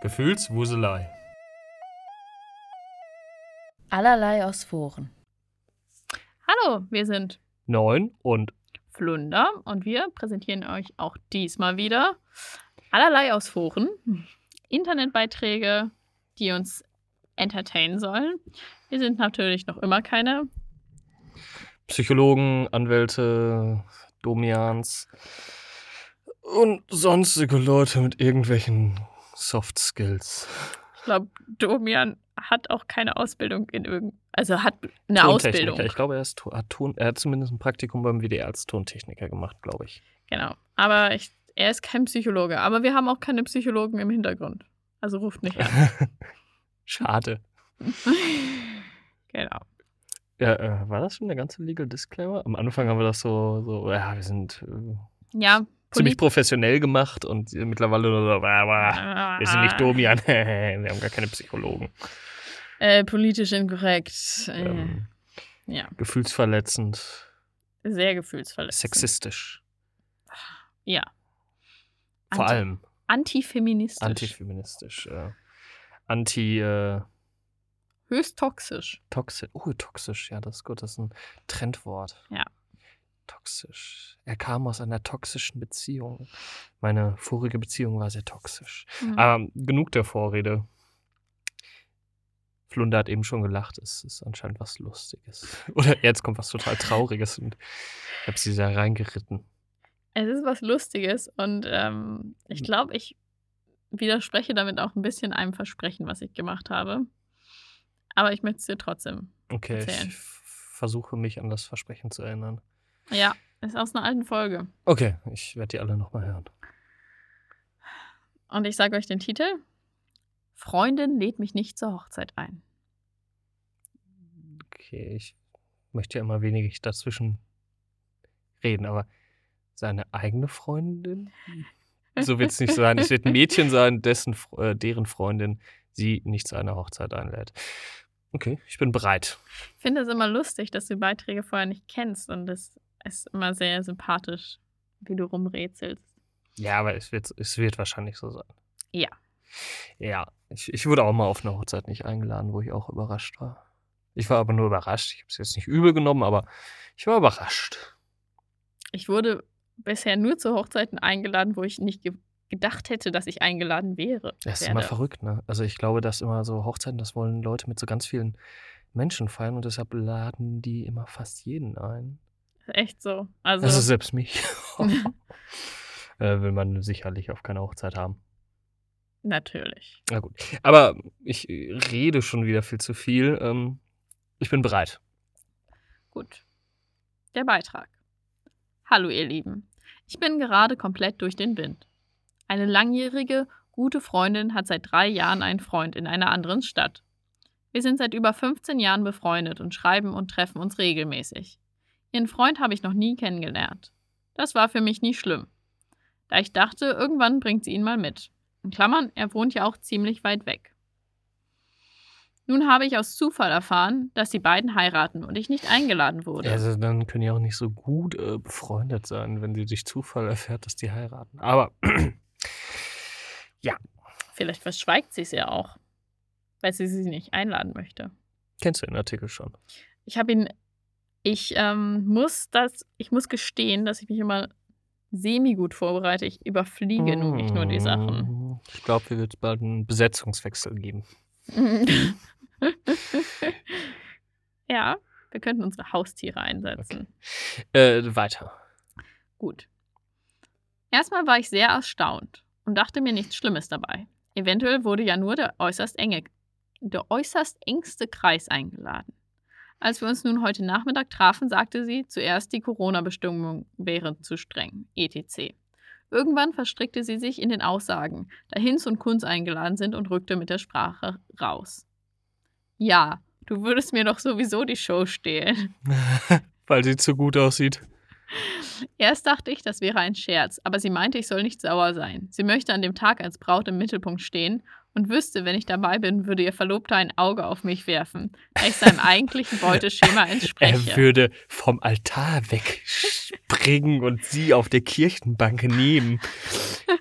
Gefühlswuselei. Allerlei aus Foren. Hallo, wir sind Neun und Flunder und wir präsentieren euch auch diesmal wieder allerlei aus Foren, Internetbeiträge, die uns entertainen sollen. Wir sind natürlich noch immer keine Psychologen, Anwälte, Domians und sonstige Leute mit irgendwelchen Soft Skills. Ich glaube, Domian hat auch keine Ausbildung in irgend, also hat eine. Ausbildung. Ich glaube, er, ist, hat, Ton, er hat zumindest ein Praktikum beim WDR als Tontechniker gemacht, glaube ich. Genau. Aber ich, er ist kein Psychologe. Aber wir haben auch keine Psychologen im Hintergrund. Also ruft nicht an. Schade. genau. Ja, äh, war das schon der ganze Legal Disclaimer? Am Anfang haben wir das so, so ja, wir sind äh, Ja. Ziemlich professionell gemacht und mittlerweile nur so, "Ah, ah, wir sind nicht Domian, wir haben gar keine Psychologen. Äh, politisch inkorrekt. Äh, Ähm, ja, gefühlsverletzend, sehr gefühlsverletzend. sexistisch. Ja. Vor Anti- allem Antifeministisch. antifeministisch. Äh, anti äh, Höchst toxisch. toxisch. Oh, toxisch, ja, das ist gut. Das ist ein Trendwort. Ja. Toxisch. Er kam aus einer toxischen Beziehung. Meine vorige Beziehung war sehr toxisch. Mhm. Aber genug der Vorrede. Flunder hat eben schon gelacht. Es ist anscheinend was Lustiges. Oder jetzt kommt was total Trauriges und ich habe sie da reingeritten. Es ist was Lustiges und ähm, Hm. ich glaube, ich widerspreche damit auch ein bisschen einem Versprechen, was ich gemacht habe. Aber ich möchte es dir trotzdem. Okay, Erzählen. ich f- versuche mich an das Versprechen zu erinnern. Ja, ist aus einer alten Folge. Okay, ich werde die alle nochmal hören. Und ich sage euch den Titel. Freundin lädt mich nicht zur Hochzeit ein. Okay, ich möchte ja immer wenig dazwischen reden, aber seine eigene Freundin? So wird es nicht sein. Es wird ein Mädchen sein, dessen, äh, deren Freundin sie nicht zu einer Hochzeit einlädt. Okay, ich bin bereit. Ich finde es immer lustig, dass du Beiträge vorher nicht kennst und es ist immer sehr sympathisch, wie du rumrätselst. Ja, aber es wird, es wird wahrscheinlich so sein. Ja. Ja, ich, ich wurde auch mal auf eine Hochzeit nicht eingeladen, wo ich auch überrascht war. Ich war aber nur überrascht. Ich habe es jetzt nicht übel genommen, aber ich war überrascht. Ich wurde bisher nur zu Hochzeiten eingeladen, wo ich nicht ge gedacht hätte, dass ich eingeladen wäre. Das ist werde. immer verrückt, ne? Also ich glaube, dass immer so Hochzeiten, das wollen Leute mit so ganz vielen Menschen feiern und deshalb laden die immer fast jeden ein. Echt so. Also, Also selbst mich. äh, will man sicherlich auf keine Hochzeit haben. natürlich. Na gut. Aber ich rede schon wieder viel zu viel. Ähm, ich bin bereit. Gut. Der Beitrag. Hallo ihr Lieben. Ich bin gerade komplett durch den Wind. Eine langjährige, gute Freundin hat seit drei Jahren einen Freund in einer anderen Stadt. Wir sind seit über 15 Jahren befreundet und schreiben und treffen uns regelmäßig. Ihren Freund habe ich noch nie kennengelernt. Das war für mich nie schlimm. Da ich dachte, irgendwann bringt sie ihn mal mit. In Klammern, er wohnt ja auch ziemlich weit weg. Nun habe ich aus Zufall erfahren, dass die beiden heiraten und ich nicht eingeladen wurde. Also dann können die auch nicht so gut äh, befreundet sein, wenn sie durch Zufall erfährt, dass die heiraten. Aber Vielleicht verschweigt sie es ja auch, weil sie sie nicht einladen möchte. kennst du den Artikel schon? Ich habe ihn. Ich ähm, muss das. Ich muss gestehen, dass ich mich immer semi-gut vorbereite. Ich überfliege nun nicht nur die Sachen. Mm, Ich glaube, wir wird bald einen Besetzungswechsel geben. ja, wir könnten unsere Haustiere einsetzen. Äh, weiter. Gut. Erstmal war ich sehr erstaunt und dachte mir nichts Schlimmes dabei. Eventuell wurde ja nur der äußerst enge, der äußerst engste Kreis eingeladen. Als wir uns nun heute Nachmittag trafen, sagte sie, zuerst die Corona-Bestimmungen wären zu streng, etc. Irgendwann verstrickte sie sich in den Aussagen, da Hinz und Kunz eingeladen sind und rückte mit der Sprache raus. Ja, du würdest mir doch sowieso die Show stehlen. Weil sie zu gut aussieht. Erst dachte ich, das wäre ein Scherz, aber sie meinte, ich soll nicht sauer sein. Sie möchte an dem Tag als Braut im Mittelpunkt stehen und wüsste, wenn ich dabei bin, würde ihr Verlobter ein Auge auf mich werfen, da ich seinem eigentlichen Beuteschema entspreche. Er würde vom Altar wegspringen und sie auf der Kirchenbank nehmen.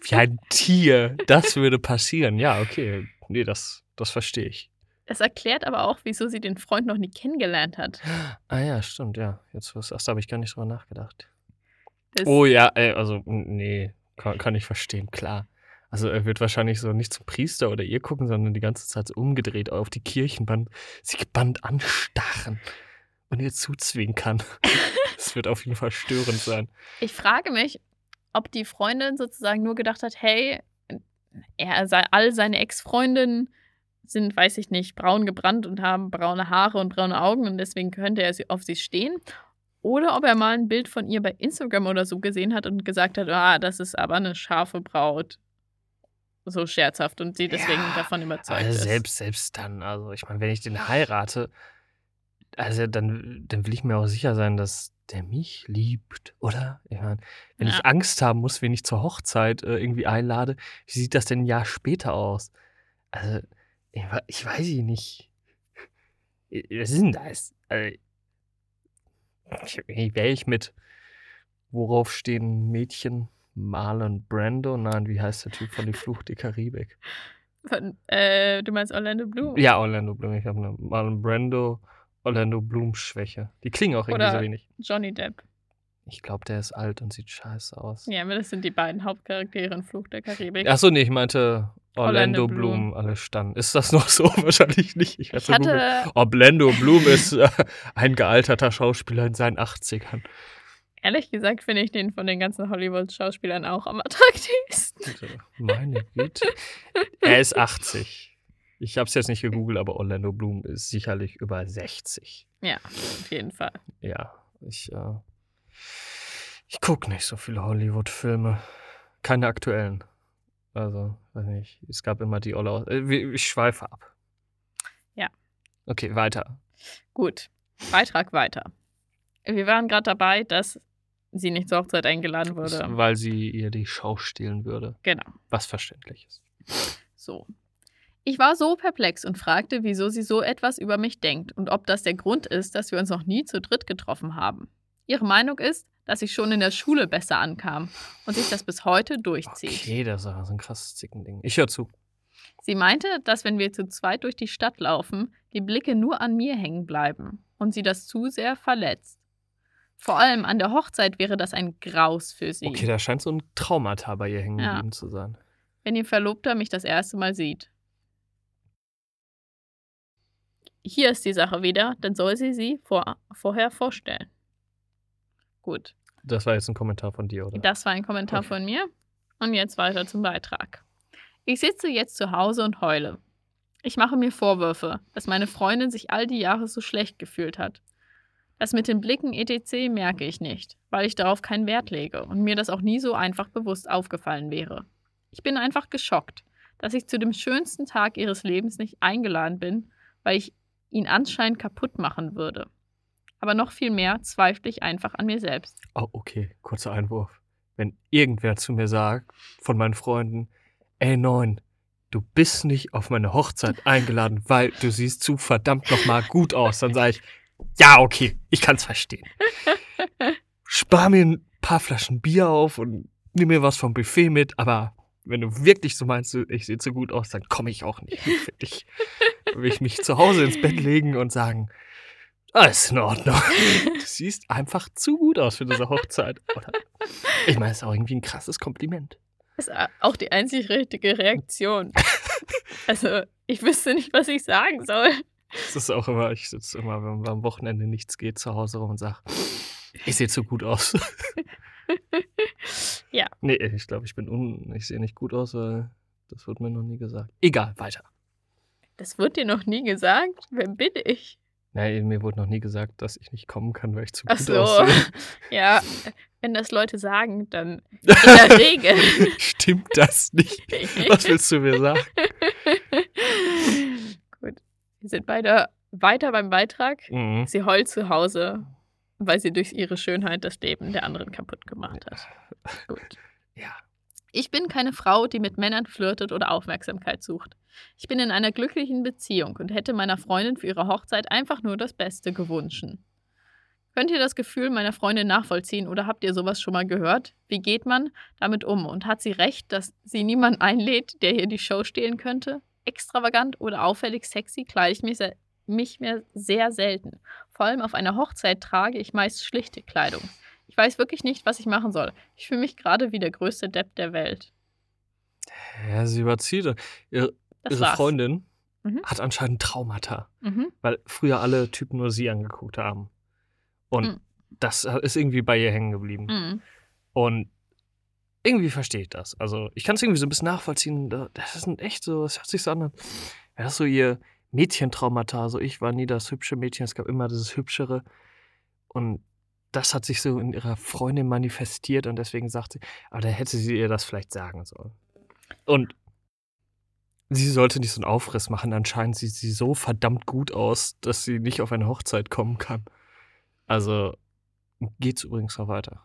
Wie ein Tier. Das würde passieren. Ja, okay. Nee, das, das verstehe ich. Das erklärt aber auch, wieso sie den Freund noch nie kennengelernt hat. Ah ja, stimmt, ja. Jetzt was sagst, habe ich gar nicht drüber nachgedacht. Das, Oh ja, ey, also nee, kann, kann ich verstehen, klar. Also er wird wahrscheinlich so nicht zum Priester oder ihr gucken, sondern die ganze Zeit so umgedreht auf die Kirchenband, sie gebannt anstarren und ihr zuzwinkern. Das wird auf jeden Fall störend sein. Ich frage mich, ob die Freundin sozusagen nur gedacht hat, hey, er, sei- all seine Ex-Freundinnen sind, weiß ich nicht, braun gebrannt und haben braune Haare und braune Augen und deswegen könnte er sie- auf sie stehen. Oder ob er mal ein Bild von ihr bei Instagram oder so gesehen hat und gesagt hat, ah, das ist aber eine scharfe Braut. So scherzhaft und sie deswegen Ja, davon überzeugt Also ist. selbst, selbst dann, also ich meine, wenn ich den heirate, also dann, dann will ich mir auch sicher sein, dass der mich liebt, oder? Ich meine, wenn Ja. ich Angst haben muss, wen ich zur Hochzeit äh, irgendwie einlade, wie sieht das denn ein Jahr später aus? Also, ich, ich weiß ich nicht. Was ist denn das? Also, ich, ich wäre ich mit, worauf stehen Mädchen? Marlon Brando? Nein, wie heißt der Typ von Die Flucht der Karibik? Von, äh, du meinst Orlando Bloom? Ja, Orlando Bloom. Ich habe eine Marlon Brando, Orlando Bloom Schwäche. Die klingen auch irgendwie Oder- so wenig. Johnny Depp. Ich glaube, der ist alt und sieht scheiße aus. Ja, aber das sind die beiden Hauptcharaktere in Fluch der Karibik. Achso, nee, ich meinte Orlando Orlando, Bloom. Bloom, alle standen. Ist das noch so? Wahrscheinlich nicht. Ich, ich hatte, Orlando Bloom ist äh, ein gealterter Schauspieler in seinen 80ern. Ehrlich gesagt, finde ich den von den ganzen Hollywood-Schauspielern auch am attraktivsten. Meine Güte. Er ist 80. Ich habe es jetzt nicht gegoogelt, aber Orlando Bloom ist sicherlich über 60. Ja, auf jeden Fall. Ja, ich, äh, ich gucke nicht so viele Hollywood-Filme. Keine aktuellen. Also, weiß nicht. Es gab immer die Olle. Äh, ich schweife ab. Ja. Okay, weiter. Gut, Beitrag weiter. Wir waren gerade dabei, dass sie nicht zur Hochzeit eingeladen wurde. Weil sie ihr die Schau stehlen würde. Genau, Was verständlich ist. so. Ich war so perplex und fragte, wieso sie so etwas über mich denkt und ob das der Grund ist, dass wir uns noch nie zu dritt getroffen haben. Ihre Meinung ist, dass ich schon in der Schule besser ankam und sich das bis heute durchzieht. Okay, das ist ein krasses Zickending. Ich höre zu. Sie meinte, dass wenn wir zu zweit durch die Stadt laufen, die Blicke nur an mir hängen bleiben und sie das zu sehr verletzt. Vor allem an der Hochzeit wäre das ein Graus für sie, Okay, da scheint so ein Traumata bei ihr hängen Ja. geblieben zu sein. wenn ihr Verlobter mich das erste Mal sieht. Hier ist die Sache wieder, dann soll sie sie vor, vorher vorstellen. Gut, Das war jetzt ein Kommentar von dir, oder? das war ein Kommentar Okay. von mir. Und jetzt weiter zum Beitrag. Ich sitze jetzt zu Hause und heule. Ich mache mir Vorwürfe, dass meine Freundin sich all die Jahre so schlecht gefühlt hat. Das mit den Blicken etc. merke ich nicht, weil ich darauf keinen Wert lege und mir das auch nie so einfach bewusst aufgefallen wäre. Ich bin einfach geschockt, dass ich zu dem schönsten Tag ihres Lebens nicht eingeladen bin, weil ich ihn anscheinend kaputt machen würde. Aber noch viel mehr zweifle ich einfach an mir selbst. Oh, okay, kurzer Einwurf. Wenn irgendwer zu mir sagt, von meinen Freunden, ey Neun, du bist nicht auf meine Hochzeit eingeladen, weil du siehst zu verdammt nochmal gut aus, dann sage ich, ja, okay, ich kann's verstehen. Spar mir ein paar Flaschen Bier auf und nimm mir was vom Buffet mit, aber wenn du wirklich so meinst, ich sehe zu gut aus, dann komme ich auch nicht. Für dich will ich mich zu Hause ins Bett legen und sagen, alles in Ordnung. Du siehst einfach zu gut aus für diese Hochzeit. Oder? Ich meine, es ist auch irgendwie ein krasses Kompliment. Das ist auch die einzig richtige Reaktion. Also, ich wüsste nicht, was ich sagen soll. Es ist auch immer, ich sitze immer, wenn am Wochenende nichts geht, zu Hause rum und sage, ich sehe zu gut aus. Ja. Nee, ich glaube, ich bin un, ich sehe nicht gut aus, weil das wurde mir noch nie gesagt. Egal, weiter. Das wird dir noch nie gesagt. Wer bin ich? Nein, mir wurde noch nie gesagt, dass ich nicht kommen kann, weil ich zu Ach gut so. aussehe. Ja, wenn das Leute sagen, dann in der Regel. Stimmt das nicht? Was willst du mir sagen? Wir sind beide weiter beim Beitrag. Mhm. Sie heult zu Hause weil sie durch ihre Schönheit das Leben der anderen kaputt gemacht hat. Gut. Ja. Ich bin keine Frau, die mit Männern flirtet oder Aufmerksamkeit sucht. Ich bin in einer glücklichen Beziehung und hätte meiner Freundin für ihre Hochzeit einfach nur das Beste gewünscht. Könnt ihr das Gefühl meiner Freundin nachvollziehen oder habt ihr sowas schon mal gehört? Wie geht man damit um? Und hat sie recht, dass sie niemanden einlädt, der hier die Show stehlen könnte? Extravagant oder auffällig sexy kleide ich mich, se mich mehr sehr selten. Vor allem auf einer Hochzeit trage ich meist schlichte Kleidung. Ich weiß wirklich nicht, was ich machen soll. Ich fühle mich gerade wie der größte Depp der Welt. Ja, sie überzieht. Ihre, ihre. Freundin Mhm. hat anscheinend Traumata, Mhm. weil früher alle Typen nur sie angeguckt haben. Und Mhm. das ist irgendwie bei ihr hängen geblieben. Mhm. Und irgendwie verstehe ich das. Also ich kann es irgendwie so ein bisschen nachvollziehen. Da- Das ist echt so, es hört sich so an. wäre Das ist so ihr Mädchentraumata. Also ich war nie das hübsche Mädchen, es gab immer dieses Hübschere. Und das hat sich so in ihrer Freundin manifestiert und deswegen sagt sie, aber da hätte sie ihr das vielleicht sagen sollen. Und sie sollte nicht so einen Aufriss machen. Anscheinend sieht sie so verdammt gut aus, dass sie nicht auf eine Hochzeit kommen kann. Also geht's übrigens noch weiter.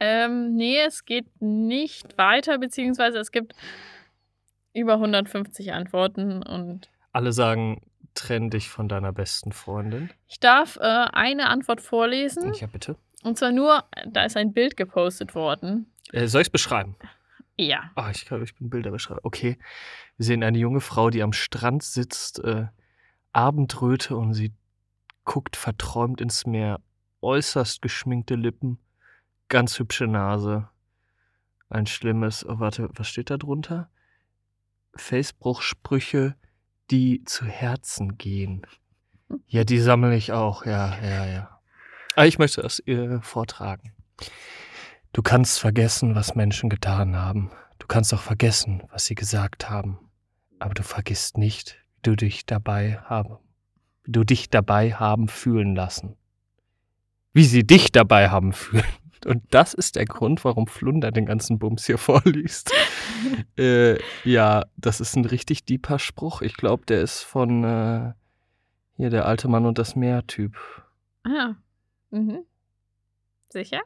Ähm, nee, es geht nicht weiter, beziehungsweise es gibt über 150 Antworten und Alle sagen, trenn dich von deiner besten Freundin. ich darf äh, eine Antwort vorlesen. Ja, bitte. Und zwar nur, da ist ein Bild gepostet worden. Äh, soll ich es beschreiben? Ja. Ah, ich glaube, ich bin Bilderbeschreiber. Okay. Wir sehen eine junge Frau, die am Strand sitzt, äh, Abendröte und sie guckt verträumt ins Meer. Äußerst geschminkte Lippen, ganz hübsche Nase. Ein schlimmes, oh, warte, was steht da drunter? Facebruchsprüche, die zu Herzen gehen. Ja, die sammle ich auch, ja, ja, ja. Ah, ich möchte das ihr vortragen. Du kannst vergessen, was Menschen getan haben. Du kannst auch vergessen, was sie gesagt haben. Aber du vergisst nicht, wie du dich dabei haben, wie du dich dabei haben fühlen lassen. Wie sie dich dabei haben fühlen. Und das ist der Grund, warum Flunder den ganzen Bums hier vorliest. äh, ja, das ist ein richtig deeper Spruch. Ich glaube, der ist von äh, hier der alte Mann und das Meer-Typ. Ah. Mhm. Sicher?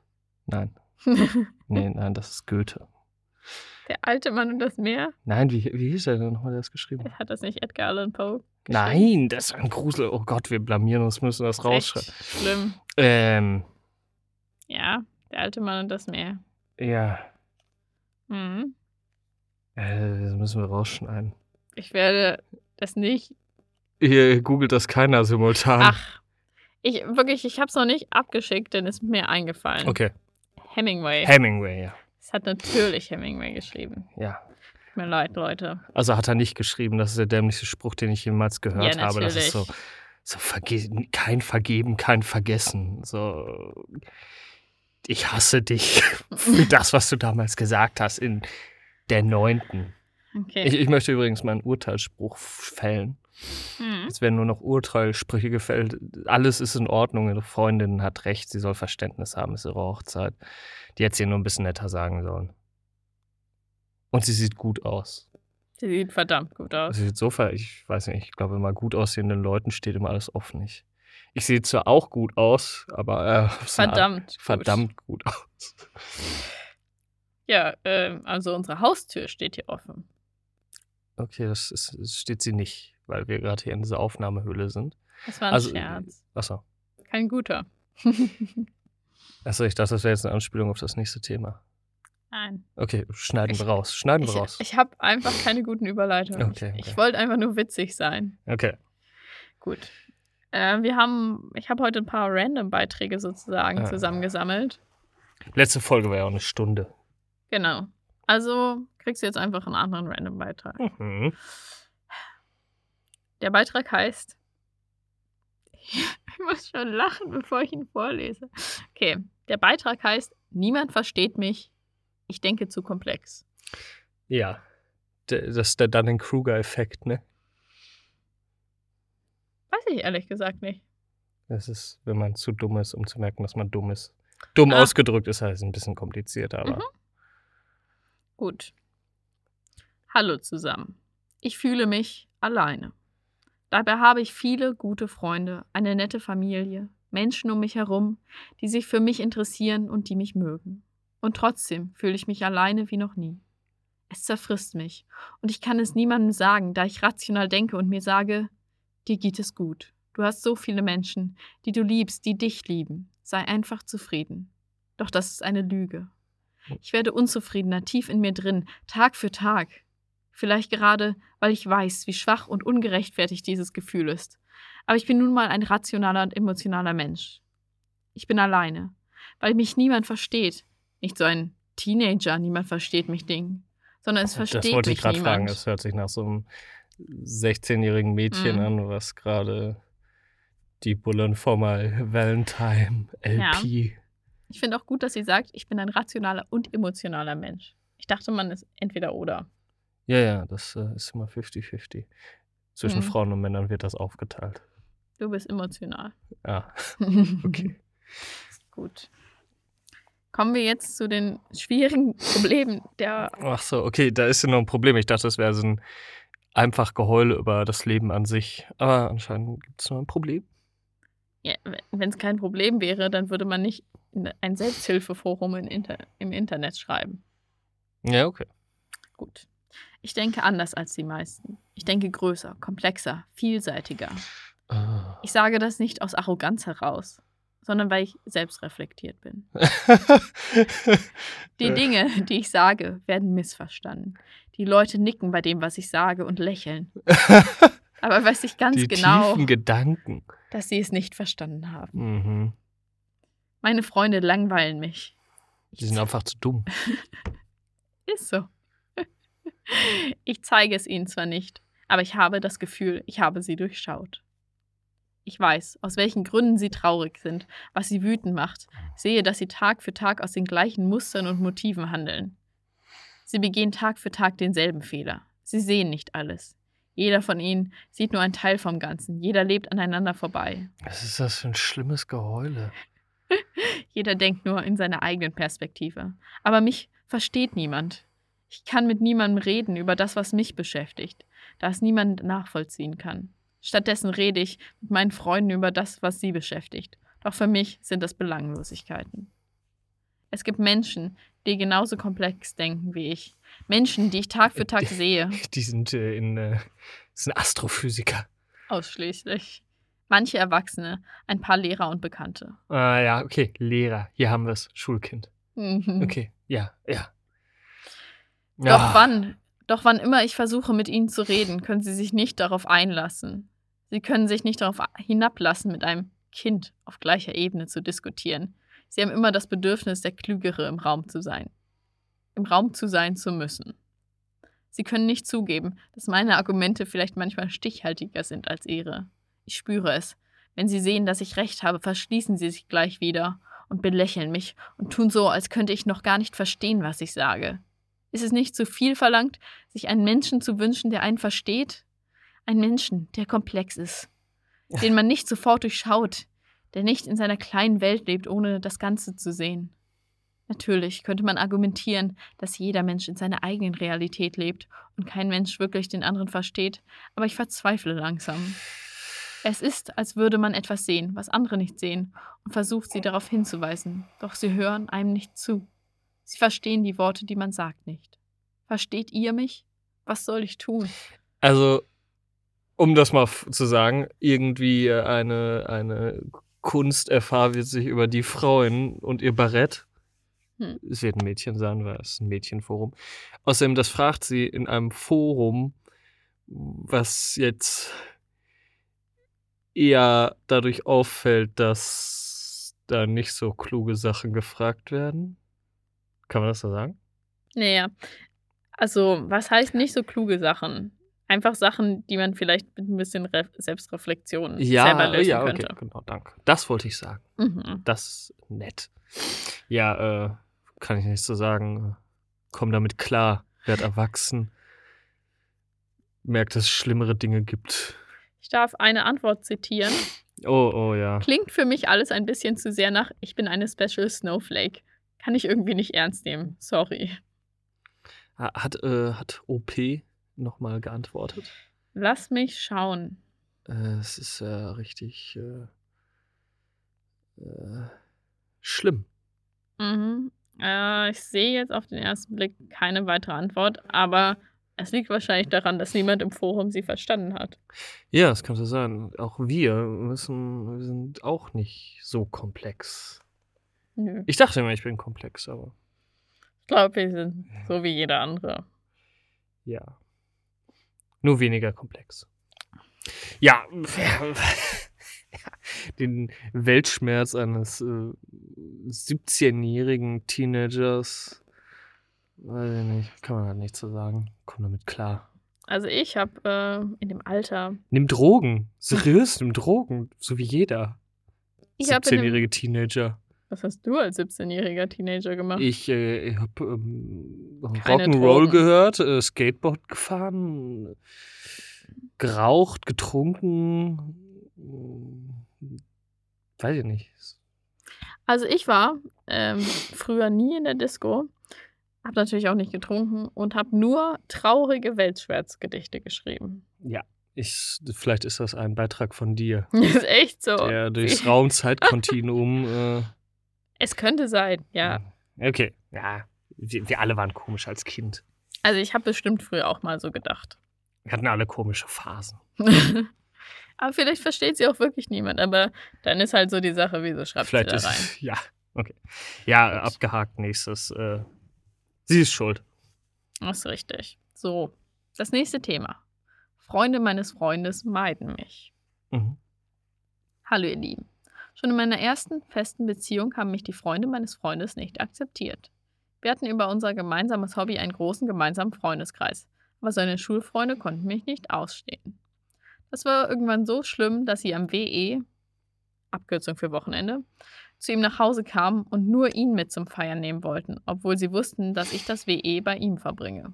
Nein, nee, nein, das ist Goethe. Der alte Mann und das Meer? Nein, wie, wie hieß er denn nochmal, der das geschrieben hat? Hat das nicht Edgar Allan Poe? geschrieben? Nein, das ist ein Grusel. Oh Gott, wir blamieren uns, müssen das rausschreiben. Schlimm. Ähm, Ja, der alte Mann und das Meer. ja, Mhm. äh, das müssen wir rausschneiden. Ich werde das nicht. Hier googelt das keiner simultan. Ach, ich wirklich, ich habe es noch nicht abgeschickt, denn es ist mir eingefallen. Okay, Hemingway. Hemingway, ja. Es hat natürlich Hemingway geschrieben. Ja, Tut mir leid, Leute. also hat er nicht geschrieben. Das ist der dämlichste Spruch, den ich jemals gehört Ja, habe. Das ist so, so verge kein Vergeben, kein Vergessen. So, ich hasse dich für das, was du damals gesagt hast in der neunten. Okay. Ich, ich möchte übrigens meinen Urteilsspruch fällen. Hm. Es werden nur noch Urteilssprüche gefällt. Alles ist in Ordnung. Ihre Freundin hat recht. Sie soll Verständnis haben. Es ist ihre Hochzeit. Die hätte sie nur ein bisschen netter sagen sollen. Und sie sieht gut aus. Sie sieht verdammt gut aus. Sie sieht so ver ich weiß nicht, ich glaube immer gut aussehenden Leuten steht immer alles offen. Ich, ich sehe zwar auch gut aus, aber äh, Art- Verdammt. gut. verdammt gut aus. Ja, ähm, also unsere Haustür steht hier offen. Okay, das, ist, das steht sie nicht, weil wir gerade hier in dieser Aufnahmehöhle sind. Das war ein Also, Scherz. Achso. Kein guter. Achso, ich dachte, das wäre jetzt eine Anspielung auf das nächste Thema. Nein. Okay, schneiden Ich- wir raus. Schneiden Ich, wir raus. ich habe einfach keine guten Überleitungen. Okay, okay. ich wollte einfach nur witzig sein. Okay. Gut. Äh, wir haben, ich habe heute ein paar Random-Beiträge sozusagen Ah. zusammengesammelt. Letzte Folge war ja auch eine Stunde. Genau. Also kriegst du jetzt einfach einen anderen Random-Beitrag. Mhm. Der Beitrag heißt. Ich muss schon lachen, bevor ich ihn vorlese. Okay, der Beitrag heißt Niemand versteht mich. Ich denke zu komplex. Ja. Das ist der Dunning-Kruger-Effekt, ne? Weiß ich ehrlich gesagt nicht. Das ist, wenn man zu dumm ist, um zu merken, dass man dumm ist. Dumm Ah. ausgedrückt ist halt ein bisschen komplizierter, aber. Mhm. Gut. Hallo zusammen. Ich fühle mich alleine. Dabei habe ich viele gute Freunde, eine nette Familie, Menschen um mich herum, die sich für mich interessieren und die mich mögen. Und trotzdem fühle ich mich alleine wie noch nie. Es zerfrisst mich, und ich kann es niemandem sagen, da ich rational denke und mir sage, dir geht es gut. Du hast so viele Menschen, die du liebst, die dich lieben. Sei einfach zufrieden. Doch das ist eine Lüge. Ich werde unzufriedener tief in mir drin, Tag für Tag. Vielleicht gerade, weil ich weiß, wie schwach und ungerechtfertigt dieses Gefühl ist. Aber ich bin nun mal ein rationaler und emotionaler Mensch. Ich bin alleine, weil mich niemand versteht. Nicht so ein Teenager, niemand versteht mich Ding, sondern es versteht das wollte ich mich gerade niemand. fragen. Das hört sich nach so einem 16-jährigen Mädchen Mhm. an, was gerade die Bullen von mal Valentine LP. Ich finde auch gut, dass sie sagt, ich bin ein rationaler und emotionaler Mensch. Ich dachte, man ist entweder oder. Ja, ja, das äh, ist immer 50-50. Zwischen Mhm. Frauen und Männern wird das aufgeteilt. Du bist emotional. Ah, okay. Gut. Kommen wir jetzt zu den schwierigen Problemen der. Ach so, okay, da ist ja noch ein Problem. Ich dachte, das wäre so ein einfach Geheule über das Leben an sich. Aber anscheinend gibt es noch ein Problem. Ja, Wenn es kein Problem wäre, dann würde man nicht in ein Selbsthilfeforum in Inter im Internet schreiben. Ja, okay. Gut. Ich denke anders als die meisten. Ich denke größer, komplexer, vielseitiger. Ah. Ich sage das nicht aus Arroganz heraus, sondern weil ich selbst reflektiert bin. Die Dinge, die ich sage, werden missverstanden. Die Leute nicken bei dem, was ich sage und lächeln. Aber weiß ich ganz Die genau, tiefen Gedanken. dass sie es nicht verstanden haben. Mhm. Meine Freunde langweilen mich. Die sind einfach zu dumm. Ist so. Ich zeige es ihnen zwar nicht, aber ich habe das Gefühl, ich habe sie durchschaut. Ich weiß, aus welchen Gründen sie traurig sind, was sie wütend macht, sehe, dass sie Tag für Tag aus den gleichen Mustern und Motiven handeln. Sie begehen Tag für Tag denselben Fehler. Sie sehen nicht alles. Jeder von ihnen sieht nur einen Teil vom Ganzen. Jeder lebt aneinander vorbei. Was ist das für ein schlimmes Geheule? Jeder denkt nur in seiner eigenen Perspektive. Aber mich versteht niemand. Ich kann mit niemandem reden über das, was mich beschäftigt, da es niemand nachvollziehen kann. Stattdessen rede ich mit meinen Freunden über das, was sie beschäftigt. Doch für mich sind das Belanglosigkeiten. Es gibt Menschen, die genauso komplex denken wie ich. Menschen, die ich Tag für Tag sehe. Die sind äh, in. Äh, sind Astrophysiker. Ausschließlich. Manche Erwachsene, ein paar Lehrer und Bekannte. Ah, ja, okay. Lehrer. Hier haben wir es. Schulkind. Mhm. Okay. Ja, ja. Doch wann, doch wann immer ich versuche, mit ihnen zu reden, können sie sich nicht darauf einlassen. Sie können sich nicht darauf hinablassen, mit einem Kind auf gleicher Ebene zu diskutieren. Sie haben immer das Bedürfnis, der Klügere im Raum zu sein. Im Raum zu sein zu müssen. Sie können nicht zugeben, dass meine Argumente vielleicht manchmal stichhaltiger sind als ihre. Ich spüre es. Wenn sie sehen, dass ich recht habe, verschließen sie sich gleich wieder und belächeln mich und tun so, als könnte ich noch gar nicht verstehen, was ich sage. Ist es nicht zu viel verlangt, sich einen Menschen zu wünschen, der einen versteht? Ein Menschen, der komplex ist, den man nicht sofort durchschaut, der nicht in seiner kleinen Welt lebt, ohne das Ganze zu sehen. Natürlich könnte man argumentieren, dass jeder Mensch in seiner eigenen Realität lebt und kein Mensch wirklich den anderen versteht, aber ich verzweifle langsam. Es ist, als würde man etwas sehen, was andere nicht sehen, und versucht sie darauf hinzuweisen, doch sie hören einem nicht zu. Sie verstehen die Worte, die man sagt, nicht. Versteht ihr mich? Was soll ich tun? Also, um das mal zu sagen, irgendwie eine, eine Kunst-FH wird sich über die freuen und ihr Barett. Hm. Es wird ein Mädchen sein, weil es ein Mädchenforum. Außerdem, das fragt sie in einem Forum, was jetzt eher dadurch auffällt, dass da nicht so kluge Sachen gefragt werden. Kann man das so sagen? Naja, also, was heißt nicht so kluge Sachen? Einfach Sachen, die man vielleicht mit ein bisschen Re Selbstreflexion selber Ja, lösen ja, okay, könnte. genau, danke. Das wollte ich sagen. Mhm. Das ist nett. Ja, äh, kann ich nicht so sagen. Komm damit klar, werd erwachsen. Merkt, dass es schlimmere Dinge gibt. Ich darf eine Antwort zitieren. Oh, oh ja. Klingt für mich alles ein bisschen zu sehr nach, ich bin eine Special Snowflake. Kann ich irgendwie nicht ernst nehmen. Sorry. Ha- Hat, äh, hat OP nochmal geantwortet? Lass mich schauen. Äh, es ist ja richtig. Äh, äh, schlimm. Mhm. Äh, ich sehe jetzt auf den ersten Blick keine weitere Antwort, aber es liegt wahrscheinlich daran, dass niemand im Forum sie verstanden hat. Ja, das kann so sein. Auch wir müssen, wir sind auch nicht so komplex. Nö. Ich dachte immer, ich bin komplex, aber Ich glaube, wir sind so wie jeder andere. ja. Nur weniger komplex. Ja, den Weltschmerz eines äh, 17-jährigen Teenagers, weiß ich nicht, kann man halt nicht so sagen. Komm damit klar. Also ich habe äh, in dem Alter, Nimm Drogen. Seriös, nimm Drogen. So wie jeder. ich habe in dem, 17-jährige Teenager. Was hast du als 17-jähriger Teenager gemacht? Ich, äh, ich habe ähm, Rock'n'Roll gehört, äh, Skateboard gefahren, geraucht, getrunken. äh, Weiß ich nicht. Also ich war ähm, früher nie in der Disco, habe natürlich auch nicht getrunken und habe nur traurige Weltschmerzgedichte geschrieben. Ich, vielleicht ist das ein Beitrag von dir, Das ist echt so. der durchs Raum-Zeit-Kontinuum. Äh, Es könnte sein, ja. Okay, ja. Wir, wir alle waren komisch als Kind. Also ich habe bestimmt früher auch mal so gedacht. Wir hatten alle komische Phasen. aber vielleicht versteht sie auch wirklich niemand. Aber dann ist halt so die Sache, wieso schreibt Vielleicht sie da rein? ist. Ja, okay. Ja, Gut. abgehakt nächstes. Äh, sie ist schuld. Das ist richtig. So, das nächste Thema. Freunde meines Freundes meiden mich. Mhm. Hallo ihr Lieben. Schon in meiner ersten festen Beziehung haben mich die Freunde meines Freundes nicht akzeptiert. Wir hatten über unser gemeinsames Hobby einen großen gemeinsamen Freundeskreis, aber seine Schulfreunde konnten mich nicht ausstehen. Das war irgendwann so schlimm, dass sie am WE, Abkürzung für Wochenende, zu ihm nach Hause kamen und nur ihn mit zum Feiern nehmen wollten, obwohl sie wussten, dass ich das WE bei ihm verbringe.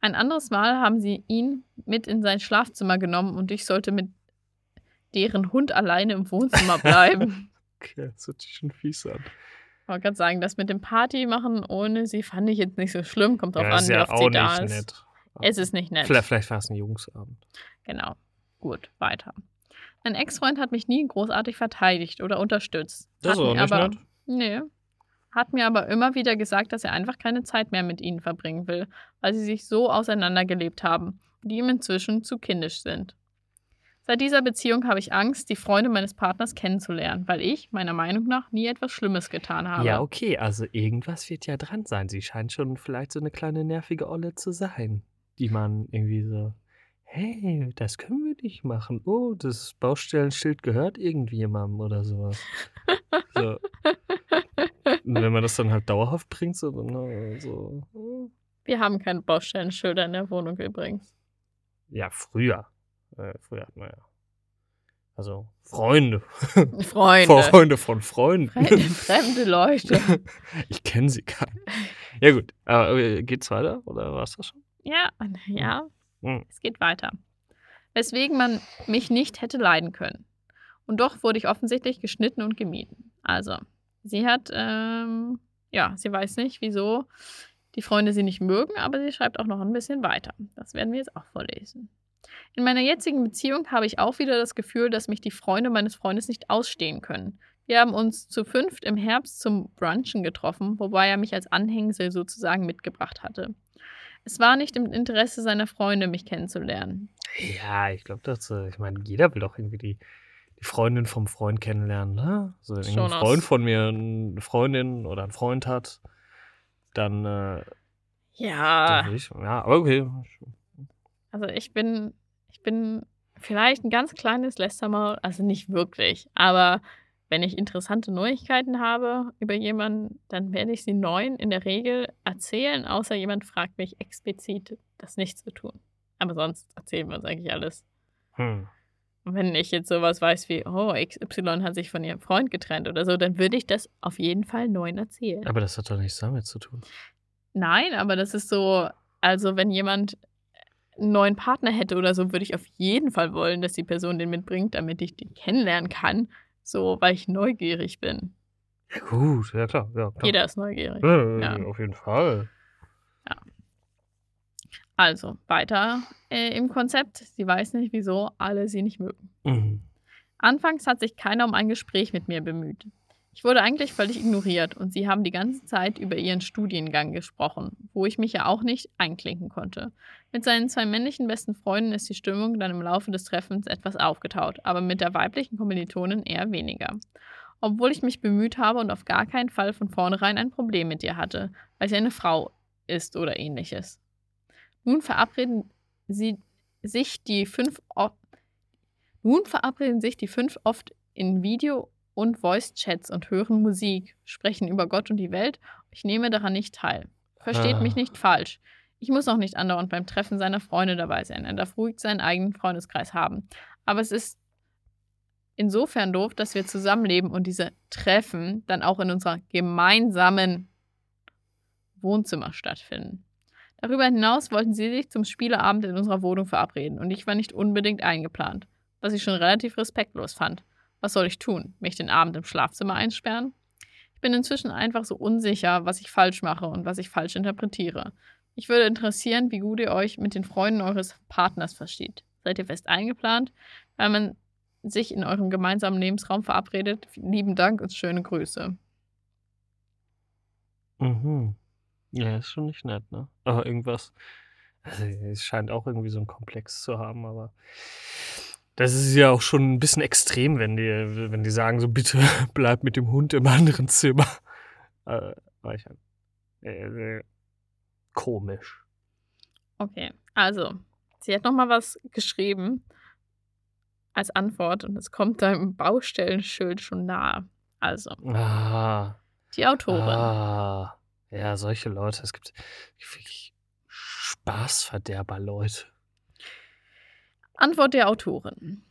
Ein anderes Mal haben sie ihn mit in sein Schlafzimmer genommen und ich sollte mit deren Hund alleine im Wohnzimmer bleiben. Okay, das hört sich schon fies an. Ich wollte gerade sagen, das mit dem Party machen ohne sie fand ich jetzt nicht so schlimm. Kommt drauf ja, an, wie ja oft sie nicht da ist. nett. Es ist nicht nett. Vielleicht, vielleicht war es ein Jungsabend. Genau. Gut, weiter. Mein Ex-Freund hat mich nie großartig verteidigt oder unterstützt. Das ist auch nicht aber, nett. Nee. Hat mir aber immer wieder gesagt, dass er einfach keine Zeit mehr mit ihnen verbringen will, weil sie sich so auseinandergelebt haben und ihm inzwischen zu kindisch sind. Seit dieser Beziehung habe ich Angst, die Freunde meines Partners kennenzulernen, weil ich, meiner Meinung nach, nie etwas Schlimmes getan habe. Ja, okay, also irgendwas wird ja dran sein. Sie scheint schon vielleicht so eine kleine nervige Olle zu sein, die man irgendwie so, hey, das können wir nicht machen. Oh, das Baustellenschild gehört irgendjemandem oder sowas. so. Und wenn man das dann halt dauerhaft bringt, so, so hm. Wir haben keine Baustellenschilder in der Wohnung übrigens. ja, früher. Äh, früher hatten wir ja. Also Freunde. Freunde. Freunde von Freunden. Fremde, fremde Leute. ich kenne sie gar nicht. Ja gut, aber äh, geht's weiter oder war es das schon? Ja, ja, Hm. es geht weiter. Weswegen man mich nicht hätte leiden können. Und doch wurde ich offensichtlich geschnitten und gemieden. Also, sie hat, ähm, ja, sie weiß nicht, wieso die Freunde sie nicht mögen, aber sie schreibt auch noch ein bisschen weiter. Das werden wir jetzt auch vorlesen. In meiner jetzigen Beziehung habe ich auch wieder das Gefühl, dass mich die Freunde meines Freundes nicht ausstehen können. Wir haben uns zu fünft im Herbst zum Brunchen getroffen, wobei er mich als Anhängsel sozusagen mitgebracht hatte. Es war nicht im Interesse seiner Freunde, mich kennenzulernen. Ja, ich glaube, das, äh, ich meine, jeder will doch irgendwie die, die Freundin vom Freund kennenlernen, ne? Also wenn aus- Freund von mir eine Freundin oder einen Freund hat, dann, äh, Ja. dann ich, ja, aber okay. Also ich bin, ich bin vielleicht ein ganz kleines Lästermaul, also nicht wirklich, aber wenn ich interessante Neuigkeiten habe über jemanden, dann werde ich sie neuen in der Regel erzählen, außer jemand fragt mich explizit, das nicht zu tun. Aber sonst erzählen wir uns eigentlich alles. Hm. Und wenn ich jetzt sowas weiß wie, oh, XY hat sich von ihrem Freund getrennt oder so, dann würde ich das auf jeden Fall neuen erzählen. Aber das hat doch nichts damit zu tun. Nein, aber das ist so, also wenn jemand einen neuen Partner hätte oder so, würde ich auf jeden Fall wollen, dass die Person den mitbringt, damit ich den kennenlernen kann. So, weil ich neugierig bin. Ja, gut, ja klar. Ja, klar. Jeder ist neugierig. Ja, Ja. Auf jeden Fall. Also, weiter äh, im Konzept. Sie weiß nicht, wieso alle sie nicht mögen. Mhm. Anfangs hat sich keiner um ein Gespräch mit mir bemüht. Ich wurde eigentlich völlig ignoriert und sie haben die ganze Zeit über ihren Studiengang gesprochen, wo ich mich ja auch nicht einklinken konnte. Mit seinen zwei männlichen besten Freunden ist die Stimmung dann im Laufe des Treffens etwas aufgetaut, aber mit der weiblichen Kommilitonin eher weniger. Obwohl ich mich bemüht habe und auf gar keinen Fall von vornherein ein Problem mit ihr hatte, weil sie eine Frau ist oder ähnliches. Nun verabreden sie sich die fünf o nun verabreden sich die fünf oft in Video- und Voice-Chats und hören Musik, sprechen über Gott und die Welt. Ich nehme daran nicht teil. Versteht Ah. mich nicht falsch. Ich muss auch nicht andauernd beim Treffen seiner Freunde dabei sein. Er darf ruhig seinen eigenen Freundeskreis haben. Aber es ist insofern doof, dass wir zusammenleben und diese Treffen dann auch in unserer gemeinsamen Wohnzimmer stattfinden. Darüber hinaus wollten sie sich zum Spieleabend in unserer Wohnung verabreden und ich war nicht unbedingt eingeplant, was ich schon relativ respektlos fand. Was soll ich tun? Mich den Abend im Schlafzimmer einsperren? Ich bin inzwischen einfach so unsicher, was ich falsch mache und was ich falsch interpretiere. Ich würde interessieren, wie gut ihr euch mit den Freunden eures Partners versteht. Seid ihr fest eingeplant? Weil man sich in eurem gemeinsamen Lebensraum verabredet. Lieben Dank und schöne Grüße. Mhm. Ja, ist schon nicht nett, ne? Aber irgendwas. Also, es scheint auch irgendwie so einen Komplex zu haben, aber das ist ja auch schon ein bisschen extrem, wenn die, wenn die sagen, so bitte bleib mit dem Hund im anderen Zimmer. Äh, ich äh, äh, komisch. Okay, also, sie hat nochmal was geschrieben als Antwort und es kommt deinem Baustellenschild schon nahe. Also, Ah, die Autorin. ah. Ja, solche Leute. Es gibt wirklich Spaßverderber Leute. Antwort der Autorin.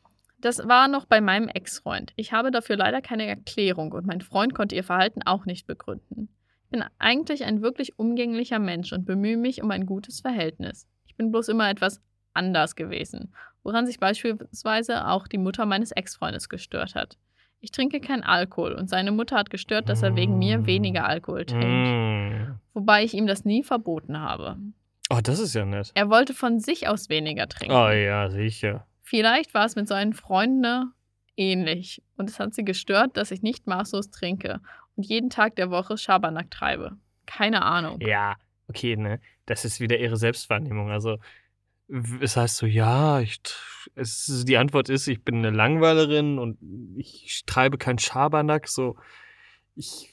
Das war noch bei meinem Ex-Freund. Ich habe dafür leider keine Erklärung und mein Freund konnte ihr Verhalten auch nicht begründen. Ich bin eigentlich ein wirklich umgänglicher Mensch und bemühe mich um ein gutes Verhältnis. Ich bin bloß immer etwas anders gewesen, woran sich beispielsweise auch die Mutter meines Ex-Freundes gestört hat. Ich trinke keinen Alkohol und seine Mutter hat gestört, dass er wegen mir weniger Alkohol trinkt, Mm. wobei ich ihm das nie verboten habe. Oh, das ist ja nett. Er wollte von sich aus weniger trinken. Oh ja, sicher. Vielleicht war es mit seinen Freunden ähnlich und es hat sie gestört, dass ich nicht maßlos trinke und jeden Tag der Woche Schabernack treibe. Keine Ahnung. Ja, okay, ne? Das ist wieder ihre Selbstwahrnehmung. Also, es heißt so, ja, ich, es, die Antwort ist, ich bin eine Langweilerin und ich treibe keinen Schabernack. So, ich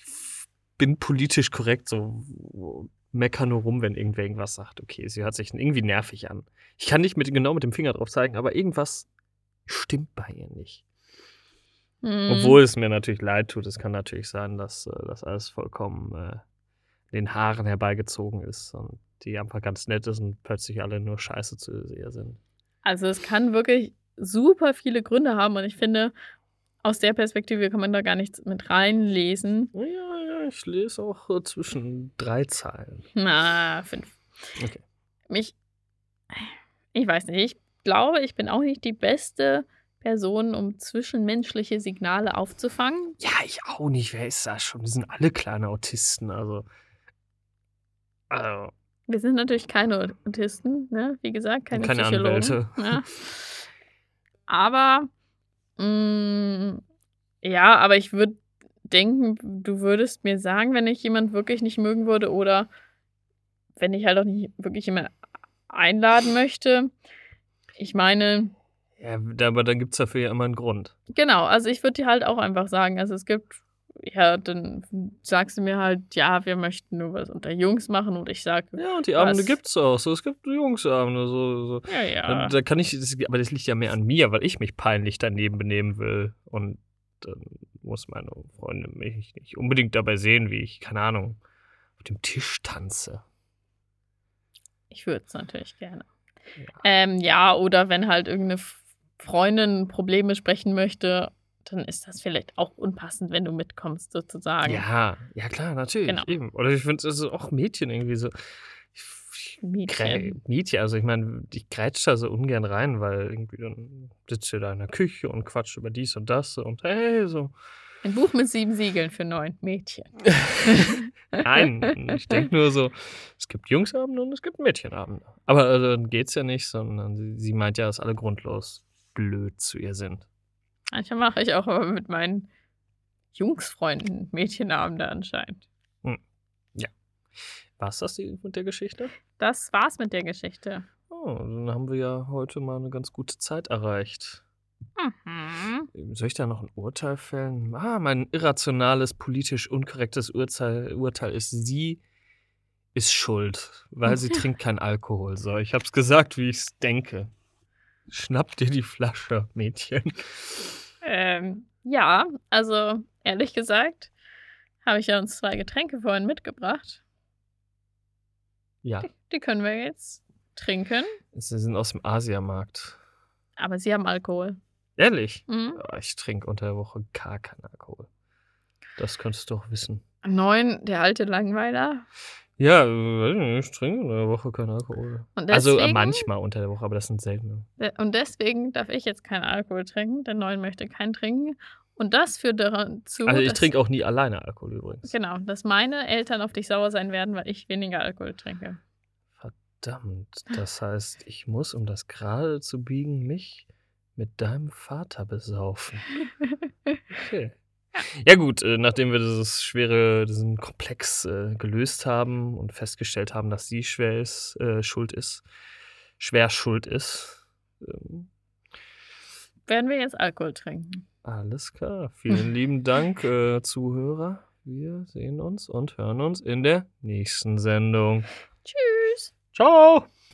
bin politisch korrekt, so mecker nur rum, wenn irgendwer irgendwas sagt. Okay, sie hört sich irgendwie nervig an. Ich kann nicht mit, genau mit dem Finger drauf zeigen, aber irgendwas stimmt bei ihr nicht. Hm. Obwohl es mir natürlich leid tut, es kann natürlich sein, dass äh, das alles vollkommen äh, den Haaren herbeigezogen ist und die einfach ganz nett ist und plötzlich alle nur scheiße zu ihr sind. Also es kann wirklich super viele Gründe haben und ich finde, aus der Perspektive kann man da gar nichts mit reinlesen. Ja, ich lese auch äh, zwischen drei Zeilen. Na, fünf. Okay. Mich, ich weiß nicht, ich glaube, ich bin auch nicht die beste Person, um zwischenmenschliche Signale aufzufangen. Ja, ich auch nicht. Wer ist das schon? Wir sind alle kleine Autisten, also. Also, Wir sind natürlich keine Autisten, ne? Wie gesagt, keine, Keine Psychologen. Anwälte. Ne? Aber, mh, ja, aber ich würde denken, du würdest mir sagen, wenn ich jemand wirklich nicht mögen würde oder wenn ich halt auch nicht wirklich jemand einladen möchte. Ich meine, ja, aber dann gibt es dafür ja immer einen Grund. Genau, also ich würde dir halt auch einfach sagen, also es gibt, ja, dann sagst du mir halt, ja, wir möchten nur was unter Jungs machen und ich sage, Ja, und die Abende Was? gibt's auch. So, es gibt Jungsabende. So, so. ja, Da, ja. da kann ich, das, aber das liegt ja mehr an mir, weil ich mich peinlich daneben benehmen will. Und dann muss meine Freundin mich nicht unbedingt dabei sehen, wie ich, keine Ahnung, auf dem Tisch tanze. Ich würde es natürlich gerne. Ja. Ähm, ja, oder wenn halt irgendeine Freundin Probleme sprechen möchte, dann ist das vielleicht auch unpassend, wenn du mitkommst, sozusagen. Ja, ja klar, natürlich. Genau. Eben. Oder ich finde es auch Mädchen irgendwie so. Mädchen. Mädchen, also ich meine, ich grätsch da so ungern rein, weil irgendwie dann sitzt ihr da in der Küche und quatscht über dies und das und hey, so. Ein Buch mit sieben Siegeln für neun Mädchen. Nein, ich denke nur so, es gibt Jungsabende und es gibt Mädchenabende. Aber also, dann geht's ja nicht, sondern sie, sie meint ja, dass alle grundlos blöd zu ihr sind. Manchmal mache ich auch aber mit meinen Jungsfreunden Mädchenabende anscheinend. War es das mit der Geschichte? Das war's mit der Geschichte. Oh, dann haben wir ja heute mal eine ganz gute Zeit erreicht. Mhm. Soll ich da noch ein Urteil fällen? Ah, mein irrationales, politisch unkorrektes Urteil, Urteil ist, sie ist schuld, weil sie trinkt keinen Alkohol. So, ich hab's gesagt, wie ich's denke. Schnapp dir die Flasche, Mädchen. Ähm, ja, also ehrlich gesagt, habe ich ja uns zwei Getränke vorhin mitgebracht. Ja, Die können wir jetzt trinken, sie sind aus dem Asiamarkt. aber sie haben Alkohol. Ehrlich? Mhm. Ja, ich trinke unter der Woche gar keinen Alkohol. Das könntest du doch wissen. Neun, der alte Langweiler. Ja, ich trinke unter der Woche keinen Alkohol. Also äh, deswegen- manchmal unter der Woche, aber das sind seltene. Und deswegen darf ich jetzt keinen Alkohol trinken. Der Neun möchte keinen trinken. Und das führt dazu, Also ich trinke auch nie alleine Alkohol übrigens. genau, dass meine Eltern auf dich sauer sein werden, weil ich weniger Alkohol trinke. Verdammt, das heißt, ich muss, um das gerade zu biegen, mich mit deinem Vater besaufen. Okay. Ja gut, äh, nachdem wir dieses schwere, diesen Komplex äh, gelöst haben und festgestellt haben, dass sie schwer ist, äh, schuld ist, schwer schuld ist. Ähm, Werden wir jetzt Alkohol trinken? Alles klar. Vielen lieben Dank, äh, Zuhörer. Wir sehen uns und hören uns in der nächsten Sendung. Tschüss. Ciao!